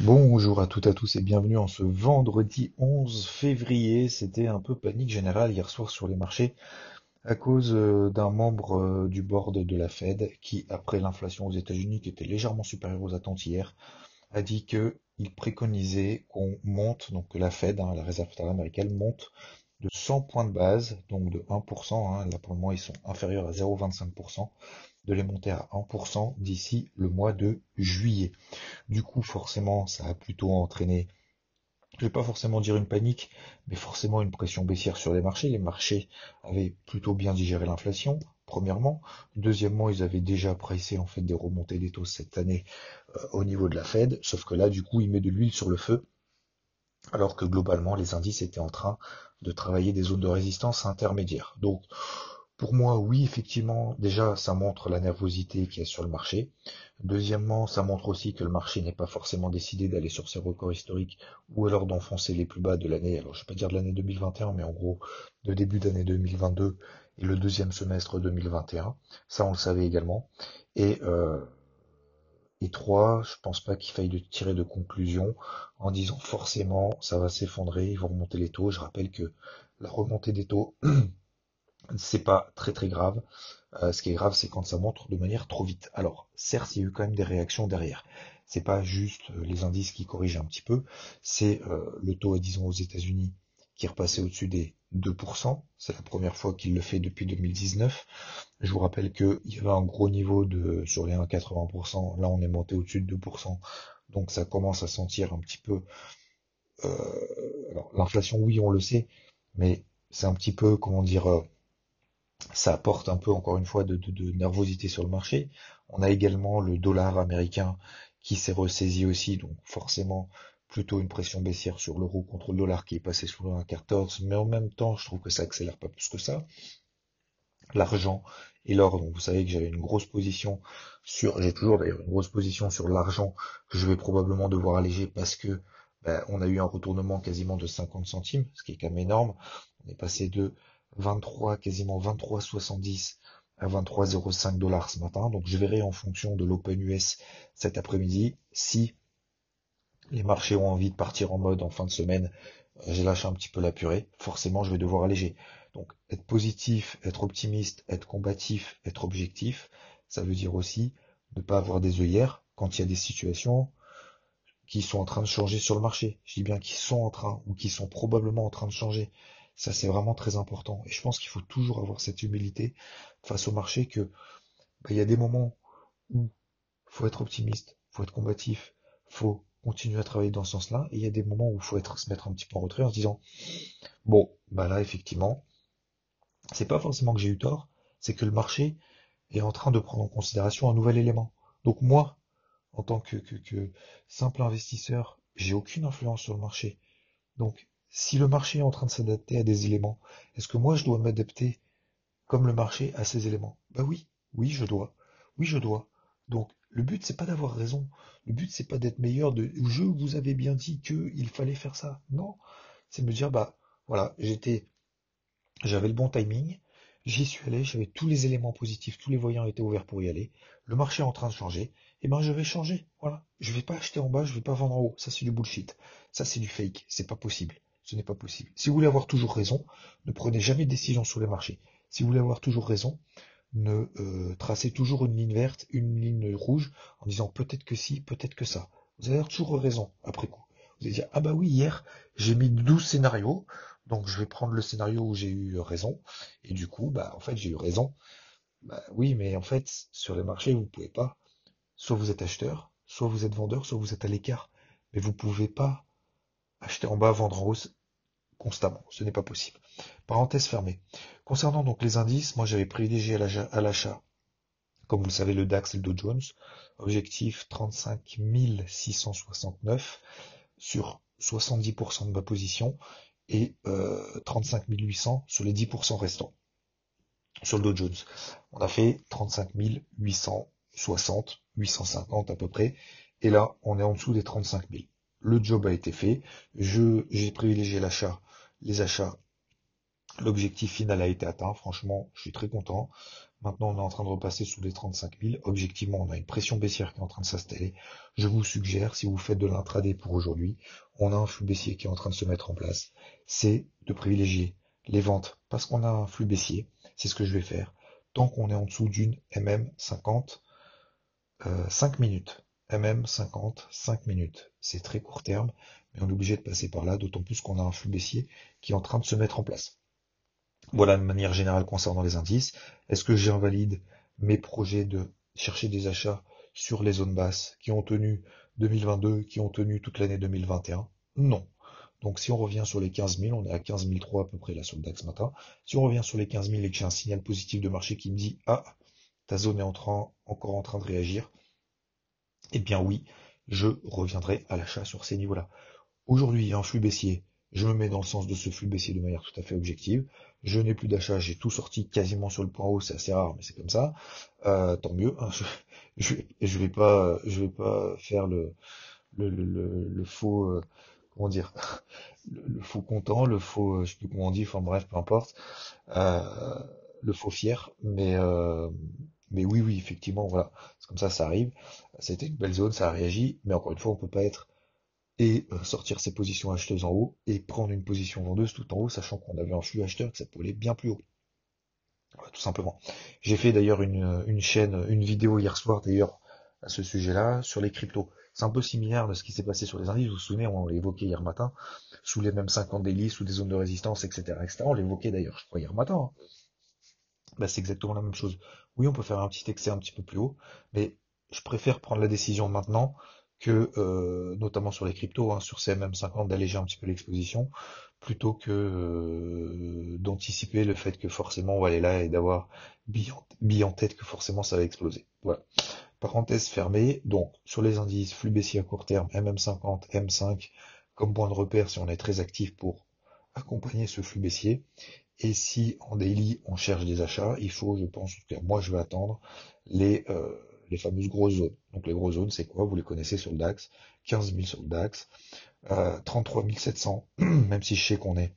Bonjour à toutes et à tous et bienvenue en ce vendredi 11 février. C'était un peu panique générale hier soir sur les marchés à cause euh, d'un membre euh, du board de la Fed qui, après l'inflation aux États-Unis qui était légèrement supérieure aux attentes hier, a dit que il préconisait qu'on monte, donc que la Fed, hein, la Réserve fédérale américaine, monte de 100 points de base, donc de 1%, hein, là pour le moment ils sont inférieurs à 0,25%, de les monter à 1% d'ici le mois de juillet. Du coup, forcément, ça a plutôt entraîné, je vais pas forcément dire une panique, mais forcément une pression baissière sur les marchés. Les marchés avaient plutôt bien digéré l'inflation, premièrement. Deuxièmement, ils avaient déjà pressé en fait des remontées des taux cette année euh, au niveau de la Fed, sauf que là, du coup, il met de l'huile sur le feu, alors que globalement, les indices étaient en train de travailler des zones de résistance intermédiaires. Donc, pour moi, oui, effectivement, déjà, ça montre la nervosité qu'il y a sur le marché. Deuxièmement, ça montre aussi que le marché n'est pas forcément décidé d'aller sur ses records historiques ou alors d'enfoncer les plus bas de l'année. Alors, je vais pas dire de l'année 2021, mais en gros, de début d'année 2022 et le deuxième semestre 2021. Ça, on le savait également. Et, euh, et trois, je pense pas qu'il faille tirer de conclusion en disant forcément ça va s'effondrer, ils vont remonter les taux. Je rappelle que la remontée des taux c'est pas très très grave. Euh, ce qui est grave, c'est quand ça monte de manière trop vite. Alors, certes, il y a eu quand même des réactions derrière. C'est pas juste euh, les indices qui corrigent un petit peu, c'est euh, le taux, disons, aux États-Unis qui est repassé au-dessus des 2%. C'est la première fois qu'il le fait depuis 2019. Je vous rappelle qu'il y avait un gros niveau de sur les 1,80%. Là, on est monté au-dessus de 2%. Donc ça commence à sentir un petit peu. alors l'inflation, oui, on le sait, mais c'est un petit peu, comment dire ça apporte un peu encore une fois de, de, nervosité sur le marché. On a également le dollar américain qui s'est ressaisi aussi, donc forcément plutôt une pression baissière sur l'euro contre le dollar qui est passé sous le 1,14, mais en même temps je trouve que ça accélère pas plus que ça. L'argent et l'or, donc vous savez que j'avais une grosse position sur, j'ai toujours d'ailleurs une grosse position sur l'argent que je vais probablement devoir alléger parce que ben, on a eu un retournement quasiment de 50 centimes, ce qui est quand même énorme. On est passé de 23, quasiment 23,70 à 23,05 dollars ce matin. Donc je verrai en fonction de l'Open US cet après-midi si les marchés ont envie de partir en mode en fin de semaine. Euh, j'ai lâché un petit peu la purée. Forcément, je vais devoir alléger. Donc être positif, être optimiste, être combatif, être objectif, ça veut dire aussi ne pas avoir des œillères quand il y a des situations qui sont en train de changer sur le marché. Je dis bien qui sont en train ou qui sont probablement en train de changer. Ça, c'est vraiment très important. Et je pense qu'il faut toujours avoir cette humilité face au marché que bah, il y a des moments où faut être optimiste, faut être combatif, faut continuer à travailler dans ce sens-là. Et il y a des moments où il faut être, se mettre un petit peu en retrait en se disant, bon, bah là, effectivement, c'est pas forcément que j'ai eu tort, c'est que le marché est en train de prendre en considération un nouvel élément. Donc moi, en tant que, que, que simple investisseur, j'ai aucune influence sur le marché. Donc si le marché est en train de s'adapter à des éléments, est-ce que moi je dois m'adapter comme le marché à ces éléments? Bah oui, oui je dois, oui je dois. Donc le but c'est pas d'avoir raison, le but c'est pas d'être meilleur de je vous avais bien dit que il fallait faire ça. Non, c'est me dire bah voilà, j'étais j'avais le bon timing, j'y suis allé, j'avais tous les éléments positifs, tous les voyants étaient ouverts pour y aller, le marché est en train de changer, et eh ben je vais changer, voilà. Je vais pas acheter en bas, je vais pas vendre en haut, ça c'est du bullshit. Ça c'est du fake, c'est pas possible. Ce n'est pas possible. Si vous voulez avoir toujours raison, ne prenez jamais de décision sur les marchés. Si vous voulez avoir toujours raison, ne euh, tracez toujours une ligne verte, une ligne rouge, en disant peut-être que si, peut-être que ça. Vous avoir toujours raison après coup. Vous allez dire, ah bah oui, hier, j'ai mis 12 scénarios, donc je vais prendre le scénario où j'ai eu raison, et du coup, bah en fait j'ai eu raison. Bah oui, mais en fait, sur les marchés, vous pouvez pas. Soit vous êtes acheteur, soit vous êtes vendeur, soit vous êtes à l'écart. Mais vous pouvez pas acheter en bas, vendre en haut, constamment. Ce n'est pas possible. Parenthèse fermée. Concernant donc les indices, moi j'avais privilégié à l'achat Comme vous le savez, le DAX et le Dow Jones. Objectif 35 669 sur 70% de ma position et euh, 35 800 sur les 10% restants. Sur le Dow Jones, on a fait 35 860, 850 à peu près, et là, on est en dessous des 35 000. Le job a été fait, je j'ai privilégié l'achat, les achats L'objectif final a été atteint, franchement, je suis très content. Maintenant, on est en train de repasser sous les 35 000. Objectivement, on a une pression baissière qui est en train de s'installer. Je vous suggère, si vous faites de l'intraday pour aujourd'hui, on a un flux baissier qui est en train de se mettre en place. C'est de privilégier les ventes parce qu'on a un flux baissier. C'est ce que je vais faire. Tant qu'on est en dessous d'une MM50, 5 minutes. MM50, 5 minutes. C'est très court terme, mais on est obligé de passer par là, d'autant plus qu'on a un flux baissier qui est en train de se mettre en place. Voilà de manière générale concernant les indices. Est-ce que j'invalide mes projets de chercher des achats sur les zones basses qui ont tenu 2022, qui ont tenu toute l'année 2021 Non. Donc si on revient sur les 15 000, on est à 15 003 à peu près là sur le DAX matin. Si on revient sur les 15 000 et que j'ai un signal positif de marché qui me dit ah ta zone est en train, encore en train de réagir, eh bien oui, je reviendrai à l'achat sur ces niveaux-là. Aujourd'hui, il y a un flux baissier je me mets dans le sens de ce flux baissier de manière tout à fait objective. Je n'ai plus d'achat, j'ai tout sorti quasiment sur le point haut, c'est assez rare, mais c'est comme ça. Euh, tant mieux. Hein. Je, je, vais pas, je vais pas faire le faux, euh, comment dire, le, faux content, le faux, je sais plus comment on dit, enfin bref, peu importe, euh, le faux fier, mais mais oui, oui, effectivement, voilà, c'est comme ça, ça arrive. C'était une belle zone, ça a réagi, mais encore une fois, on peut pas être et euh, sortir ses positions acheteuses en haut et prendre une position vendeuse tout en haut, sachant qu'on avait un flux acheteur que ça pouvait aller bien plus haut. Voilà, tout simplement. J'ai fait d'ailleurs une, une, chaîne, une vidéo hier soir d'ailleurs à ce sujet-là sur les cryptos. C'est un peu similaire de ce qui s'est passé sur les indices. Vous vous souvenez, on l'a évoqué hier matin, sous les mêmes 50 délis, sous des zones de résistance, etc., etc. On l'évoquait d'ailleurs, je crois, hier matin. Bah, c'est exactement la même chose. Oui, on peut faire un petit excès un petit peu plus haut, mais je préfère prendre la décision maintenant que, euh, notamment sur les cryptos, hein, sur CMM50, d'alléger un petit peu l'exposition, plutôt que euh, d'anticiper le fait que forcément on va aller là et d'avoir bille en tête que forcément ça va exploser. Voilà. Parenthèse fermée, donc sur les indices, flux baissier à court terme, MM50, M5, comme point de repère si on est très actif pour accompagner ce flux baissier. Et si en daily on cherche des achats, il faut, je pense, moi je vais attendre les euh, les fameuses grosses zones. Donc les grosses zones, c'est quoi? Vous les connaissez sur le DAX, 15 000 sur le DAX, euh, 33 700, même si je sais qu'on est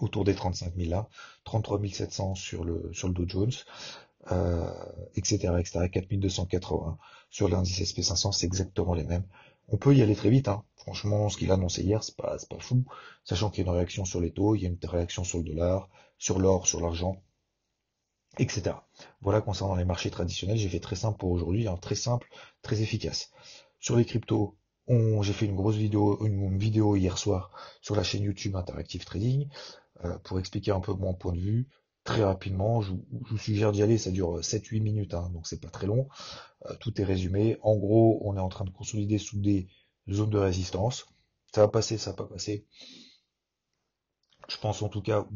autour des 35 000 là, 33 700 sur le sur le Dow Jones, euh, etc., etc., 4280 sur l'indice SP500, c'est exactement les mêmes. On peut y aller très vite, hein. Franchement, ce qu'il a annoncé hier, c'est pas, pas fou, sachant qu'il y a une réaction sur les taux, il y a une réaction sur le dollar, sur l'or, sur l'argent, etc. Voilà concernant les marchés traditionnels, j'ai fait très simple pour aujourd'hui, hein, très simple, très efficace. Sur les cryptos, j'ai fait une grosse vidéo, une vidéo hier soir sur la chaîne YouTube Interactive Trading euh, pour expliquer un peu mon point de vue. Très rapidement, je, vous suggère d'y aller, ça dure 7-8 minutes, hein, donc c'est pas très long. Euh, tout est résumé. En gros, on est en train de consolider sous des zones de résistance. Ça va passer, ça va pas passer. Je pense en tout cas,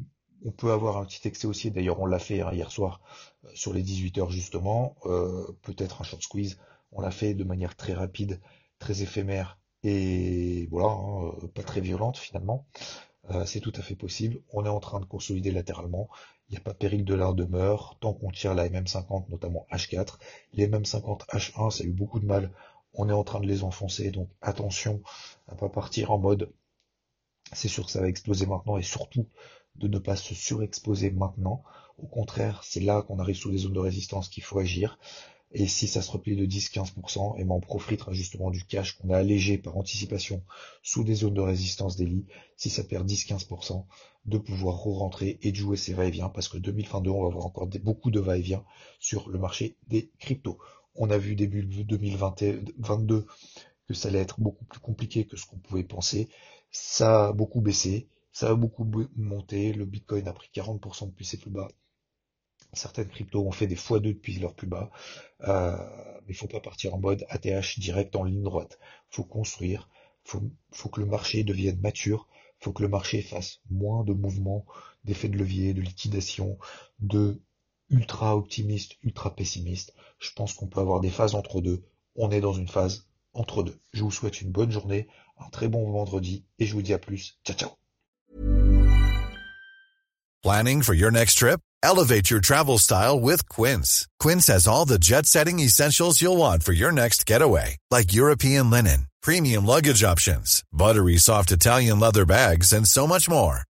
on peut avoir un petit excès aussi, d'ailleurs on l'a fait hein, hier soir euh, sur les 18 heures justement, euh, peut-être un short squeeze, on l'a fait de manière très rapide, très éphémère et voilà, hein, euh, pas très violente finalement. c'est tout à fait possible. On est en train de consolider latéralement. Il n'y a pas péril de l'art demeure. Tant qu'on tire la MM50, notamment H4, les MM50 H1, ça a eu beaucoup de mal. On est en train de les enfoncer, donc attention à pas partir en mode c'est sûr que ça va exploser maintenant et surtout de ne pas se surexposer maintenant. Au contraire, c'est là qu'on arrive sous les zones de résistance qu'il faut agir. Et si ça se replie de 10-15%, et ben on profitera justement du cash qu'on a allégé par anticipation sous des zones de résistance des si ça perd 10-15%, de pouvoir re-rentrer et de jouer ses va-et-vient, parce que 2022, on va avoir encore beaucoup de va-et-vient sur le marché des cryptos. On a vu début 2022 que ça allait être beaucoup plus compliqué que ce qu'on pouvait penser. Ça a beaucoup baissé. Ça a beaucoup monté, le Bitcoin a pris 40% depuis ses plus bas. Certaines cryptos ont fait des x2 depuis leurs plus bas. Euh, mais il faut pas partir en mode ATH direct en ligne droite. faut construire, faut, faut que le marché devienne mature, faut que le marché fasse moins de mouvements, d'effets de levier, de liquidation, de ultra optimiste, ultra pessimiste. Je pense qu'on peut avoir des phases entre deux. On est dans une phase entre deux. Je vous souhaite une bonne journée, un très bon vendredi et je vous dis à plus. Ciao ciao. Planning for your next trip? Elevate your travel style with Quince. Quince has all the jet-setting essentials you'll want for your next getaway, like European linen, premium luggage options, buttery soft Italian leather bags, and so much more.